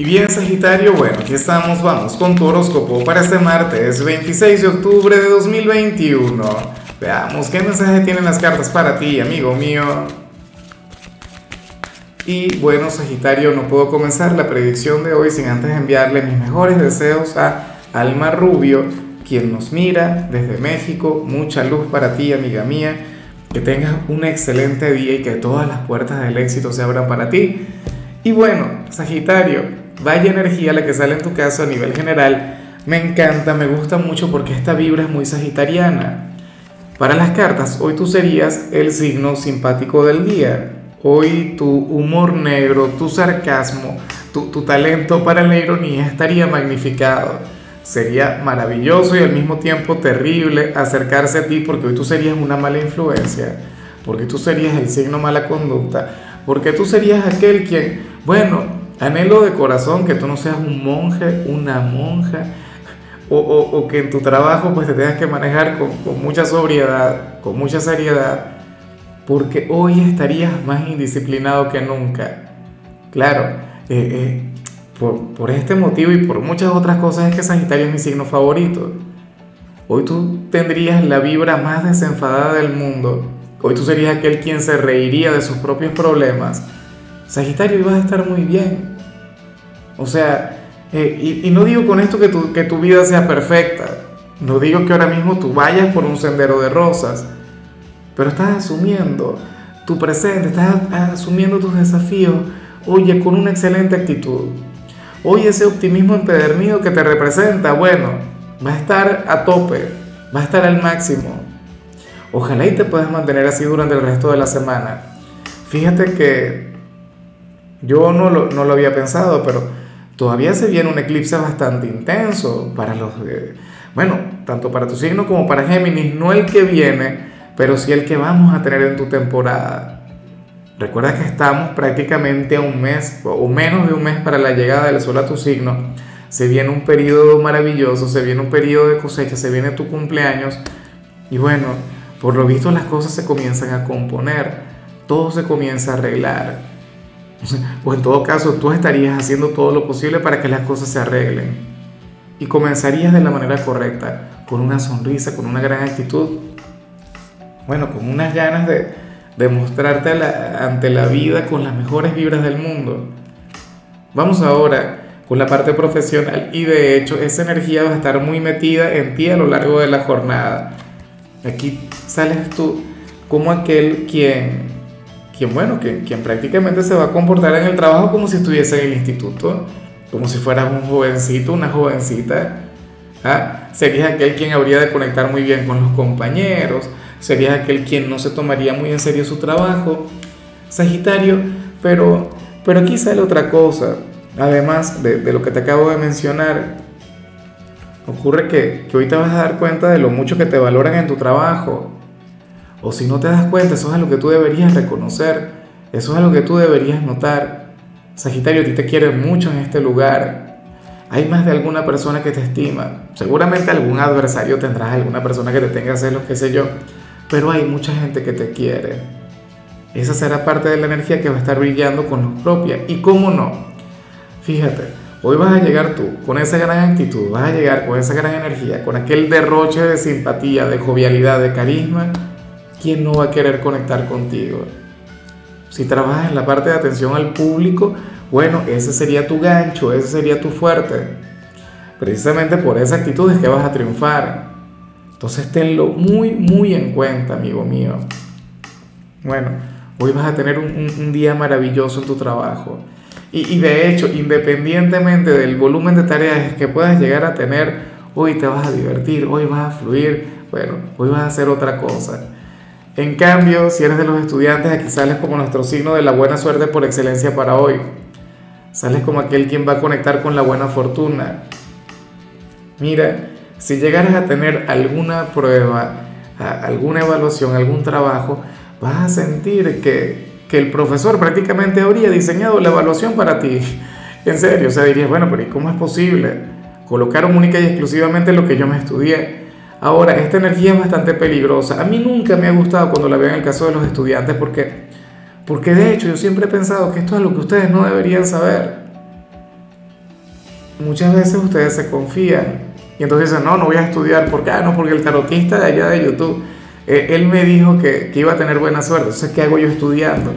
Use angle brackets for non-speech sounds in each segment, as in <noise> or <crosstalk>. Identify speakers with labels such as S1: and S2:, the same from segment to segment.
S1: Y bien Sagitario, bueno, aquí estamos, vamos con tu horóscopo para este martes 26 de octubre de 2021. Veamos qué mensaje tienen las cartas para ti, amigo mío. Y bueno Sagitario, no puedo comenzar la predicción de hoy sin antes enviarle mis mejores deseos a Alma Rubio, quien nos mira desde México. Mucha luz para ti, amiga mía. Que tengas un excelente día y que todas las puertas del éxito se abran para ti. Y bueno, Sagitario, vaya energía la que sale en tu caso a nivel general. Me encanta, me gusta mucho porque esta vibra es muy sagitariana. Para las cartas, hoy tú serías el signo simpático del día. Hoy tu humor negro, tu sarcasmo, tu, tu talento para la ironía estaría magnificado. Sería maravilloso y al mismo tiempo terrible acercarse a ti porque hoy tú serías una mala influencia, porque tú serías el signo mala conducta, porque tú serías aquel quien, bueno, Anhelo de corazón que tú no seas un monje, una monja, o, que en tu trabajo pues te tengas que manejar con, mucha sobriedad, con mucha seriedad, porque hoy estarías más indisciplinado que nunca. Claro, eh, eh, por, por, este motivo y por muchas otras cosas es que Sagitario es mi signo favorito. Hoy tú tendrías la vibra más desenfadada del mundo. Hoy tú serías aquel quien se reiría de sus propios problemas Sagitario, ibas a estar muy bien. O sea, eh, y, no digo con esto que tu, que tu vida sea perfecta. No digo que ahora mismo tú vayas por un sendero de rosas. Pero estás asumiendo tu presente, estás asumiendo tus desafíos, oye, con una excelente actitud. Hoy ese optimismo empedernido que te representa, bueno, va a estar a tope, va a estar al máximo. Ojalá y te puedas mantener así durante el resto de la semana. Fíjate que yo no lo, no lo había pensado, pero todavía se viene un eclipse bastante intenso para los... bueno, tanto para tu signo como para Géminis, no el que viene, pero sí el que vamos a tener en tu temporada. Recuerda que estamos prácticamente a un mes o menos de un mes para la llegada del sol a tu signo. Se viene un periodo maravilloso, se viene un periodo de cosecha, se viene tu cumpleaños. Y bueno, por lo visto las cosas se comienzan a componer, todo se comienza a arreglar. O en todo caso, tú estarías haciendo todo lo posible para que las cosas se arreglen. Y comenzarías de la manera correcta, con una sonrisa, con una gran actitud. Bueno, con unas ganas de, de mostrarte ante la vida con las mejores vibras del mundo. Vamos ahora con la parte profesional y de hecho esa energía va a estar muy metida en ti a lo largo de la jornada. Aquí sales tú como aquel quien quien, bueno, que, quien prácticamente se va a comportar en el trabajo como si estuviese en el instituto, como si fuera un jovencito, una jovencita. ¿ah? Serías aquel quien habría de conectar muy bien con los compañeros, serías aquel quien no se tomaría muy en serio su trabajo. Sagitario, pero, pero aquí sale otra cosa, además de, de lo que te acabo de mencionar. Ocurre que, que te vas a dar cuenta de lo mucho que te valoran en tu trabajo, o si no te das cuenta, eso es algo que tú deberías reconocer, eso es algo que tú deberías notar. Sagitario, a ti te quiere mucho en este lugar. Hay más de alguna persona que te estima. Seguramente algún adversario tendrás, alguna persona que te tenga celos, qué sé yo. Pero hay mucha gente que te quiere. Esa será parte de la energía que va a estar brillando con luz propia. ¿Y cómo no? Fíjate, hoy vas a llegar tú con esa gran actitud, vas a llegar con esa gran energía, con aquel derroche de simpatía, de jovialidad, de carisma ¿quién no va a querer conectar contigo? Si trabajas en la parte de atención al público, bueno, ese sería tu gancho, ese sería tu fuerte. Precisamente por esa actitud es que vas a triunfar. Entonces tenlo muy, muy en cuenta, amigo mío. Bueno, hoy vas a tener un, día maravilloso en tu trabajo. Y, y, de hecho, independientemente del volumen de tareas que puedas llegar a tener, hoy te vas a divertir, hoy vas a fluir, bueno, hoy vas a hacer otra cosa. En cambio, si eres de los estudiantes, aquí sales como nuestro signo de la buena suerte por excelencia para hoy. Sales como aquel quien va a conectar con la buena fortuna. Mira, si llegaras a tener alguna prueba, alguna evaluación, algún trabajo, vas a sentir que, que el profesor prácticamente habría diseñado la evaluación para ti. En serio, o sea, dirías, bueno, pero ¿y cómo es posible? Colocaron única y exclusivamente lo que yo me estudié. Ahora, esta energía es bastante peligrosa. A mí nunca me ha gustado cuando la veo en el caso de los estudiantes porque, porque de hecho yo siempre he pensado que esto es lo que ustedes no deberían saber. muchas veces ustedes se confían y entonces dicen, no, no voy a estudiar, ¿por qué? Ah, no, porque el tarotista de allá de YouTube, eh, él me dijo que, que iba a tener buena suerte, entonces, ¿qué hago yo estudiando?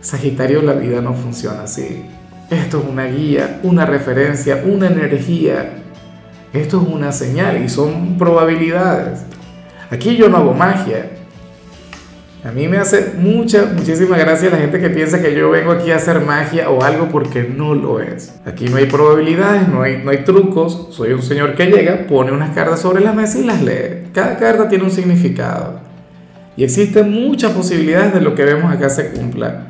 S1: Sagitario, la vida no funciona así. Esto es una guía, una referencia, una energía. Esto es una señal y son probabilidades. Aquí yo no hago magia. A mí me hace mucha, muchísima gracia la gente que piensa que yo vengo aquí a hacer magia o algo porque no lo es. Aquí no hay probabilidades, no hay, no hay trucos. Soy un señor que llega, pone unas cartas sobre la mesa y las lee. Cada carta tiene un significado. Y existen muchas posibilidades de lo que vemos acá se cumpla.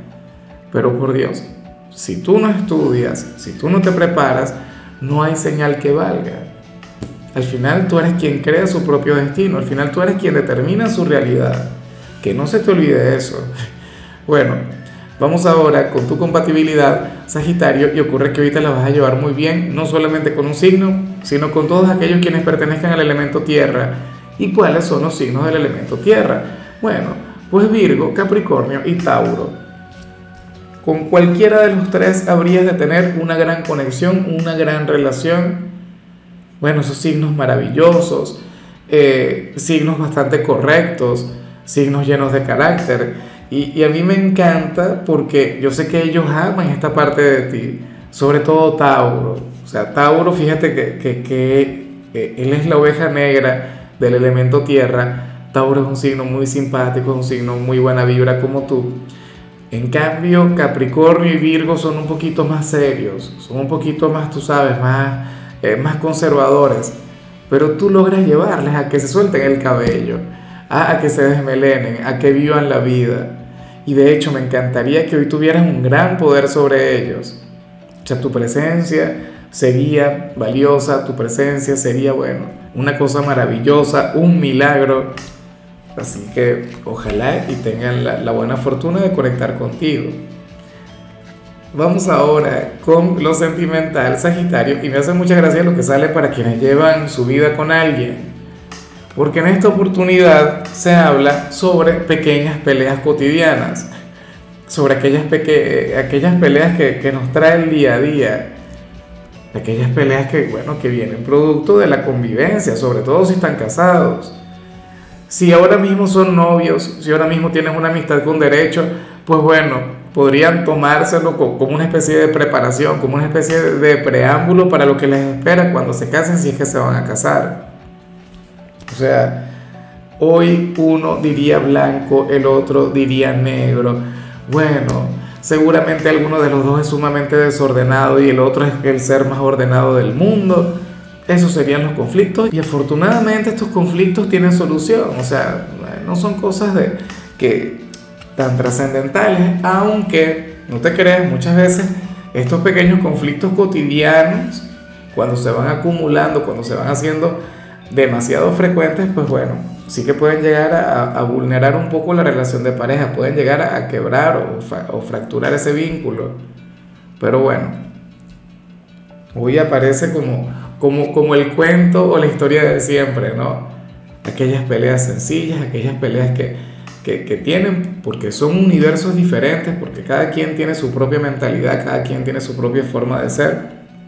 S1: Pero por Dios, si tú no estudias, si tú no te preparas, no hay señal que valga. Al final tú eres quien crea su propio destino, al final tú eres quien determina su realidad. Que no se te olvide eso. <laughs> Bueno, vamos ahora con tu compatibilidad, Sagitario, y ocurre que ahorita la vas a llevar muy bien, no solamente con un signo, sino con todos aquellos quienes pertenezcan al elemento tierra. ¿Y cuáles son los signos del elemento tierra? Bueno, pues Virgo, Capricornio y Tauro. Con cualquiera de los tres habrías de tener una gran conexión, una gran relación. Bueno, esos signos maravillosos, eh, signos bastante correctos signos llenos de carácter. Y, a mí me encanta porque yo sé que ellos aman esta parte de ti, sobre todo Tauro. O sea, Tauro, fíjate que, que, él es la oveja negra del elemento tierra. Tauro es un signo muy simpático, es un signo muy buena vibra como tú. En cambio, Capricornio y Virgo son un poquito más serios, son un poquito más, tú sabes, más, eh, más conservadores. Pero tú logras llevarles a que se suelten el cabello a, que se desmelenen, a que vivan la vida. Y de hecho me encantaría que hoy tuvieras un gran poder sobre ellos. O sea, tu presencia sería valiosa, tu presencia sería, bueno, una cosa maravillosa, un milagro. Así que ojalá y tengan la, la buena fortuna de conectar contigo. Vamos ahora con lo sentimental, Sagitario, y me hace mucha gracia lo que sale para quienes llevan su vida con alguien porque en esta oportunidad se habla sobre pequeñas peleas cotidianas, sobre aquellas, aquellas peleas que, nos trae el día a día, aquellas peleas que, bueno, que vienen producto de la convivencia, sobre todo si están casados. Si ahora mismo son novios, si ahora mismo tienen una amistad con derecho, pues bueno, podrían tomárselo como una especie de preparación, como una especie de preámbulo para lo que les espera cuando se casen si es que se van a casar. O sea, hoy uno diría blanco, el otro diría negro. Bueno, seguramente alguno de los dos es sumamente desordenado y el otro es el ser más ordenado del mundo. Esos serían los conflictos y afortunadamente estos conflictos tienen solución. O sea, no son cosas de que tan trascendentales, aunque no te creas, muchas veces estos pequeños conflictos cotidianos, cuando se van acumulando, cuando se van haciendo demasiado frecuentes, pues bueno, sí que pueden llegar a, vulnerar un poco la relación de pareja, pueden llegar a, quebrar o, fracturar ese vínculo. Pero bueno, hoy aparece como, como, como el cuento o la historia de siempre, ¿no? Aquellas peleas sencillas, aquellas peleas que, que, tienen, porque son universos diferentes, porque cada quien tiene su propia mentalidad, cada quien tiene su propia forma de ser,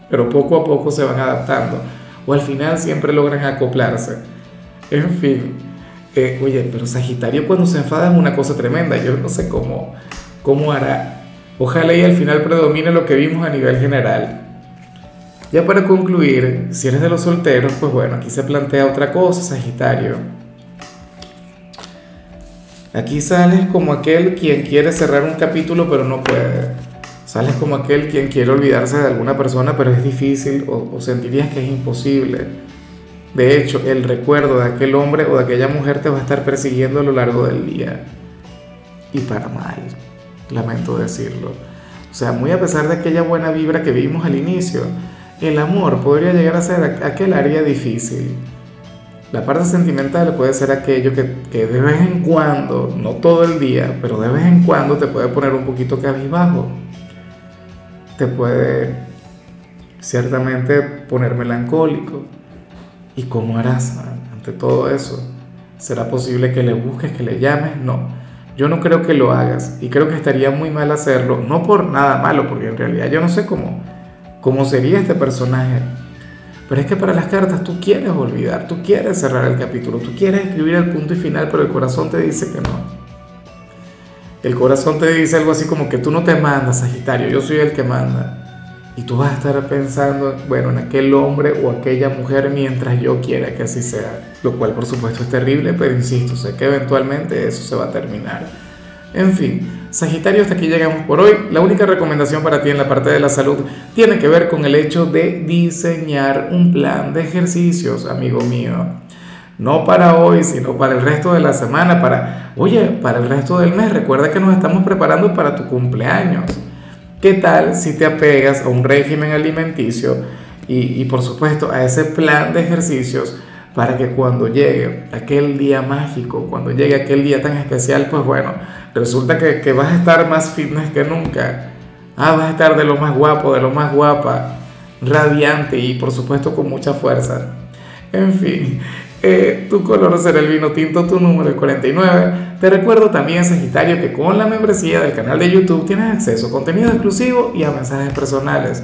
S1: pero poco a poco se van adaptando o al final siempre logran acoplarse. En fin, eh, oye, pero Sagitario cuando se enfada es una cosa tremenda, yo no sé cómo, cómo hará. Ojalá y al final predomine lo que vimos a nivel general. Ya para concluir, si eres de los solteros, pues bueno, aquí se plantea otra cosa, Sagitario. Aquí sales como aquel quien quiere cerrar un capítulo pero no puede. Sales como aquel quien quiere olvidarse de alguna persona, pero es difícil o, sentirías que es imposible. De hecho, el recuerdo de aquel hombre o de aquella mujer te va a estar persiguiendo a lo largo del día. Y para mal, lamento decirlo. O sea, muy a pesar de aquella buena vibra que vimos al inicio, el amor podría llegar a ser aquel área difícil. La parte sentimental puede ser aquello que, que, de vez en cuando, no todo el día, pero de vez en cuando te puede poner un poquito cabizbajo te puede ciertamente poner melancólico. ¿Y cómo harás ante todo eso? ¿Será posible que le busques, que le llames? No, yo no creo que lo hagas y creo que estaría muy mal hacerlo, no por nada malo, porque en realidad yo no sé cómo, cómo sería este personaje. Pero es que para las cartas tú quieres olvidar, tú quieres cerrar el capítulo, tú quieres escribir el punto y final, pero el corazón te dice que no. El corazón te dice algo así como que tú no te mandas, Sagitario, yo soy el que manda. Y tú vas a estar pensando, bueno, en aquel hombre o aquella mujer mientras yo quiera que así sea. Lo cual por supuesto es terrible, pero insisto, sé que eventualmente eso se va a terminar. En fin, Sagitario, hasta aquí llegamos por hoy. La única recomendación para ti en la parte de la salud tiene que ver con el hecho de diseñar un plan de ejercicios, amigo mío. No para hoy, sino para el resto de la semana, para, oye, para el resto del mes. Recuerda que nos estamos preparando para tu cumpleaños. ¿Qué tal si te apegas a un régimen alimenticio y, por supuesto a ese plan de ejercicios para que cuando llegue aquel día mágico, cuando llegue aquel día tan especial, pues bueno, resulta que, que vas a estar más fitness que nunca. Ah, vas a estar de lo más guapo, de lo más guapa, radiante y por supuesto con mucha fuerza. En fin, eh, tu color será el vino tinto, tu número es 49. Te recuerdo también, Sagitario, que con la membresía del canal de YouTube tienes acceso a contenido exclusivo y a mensajes personales.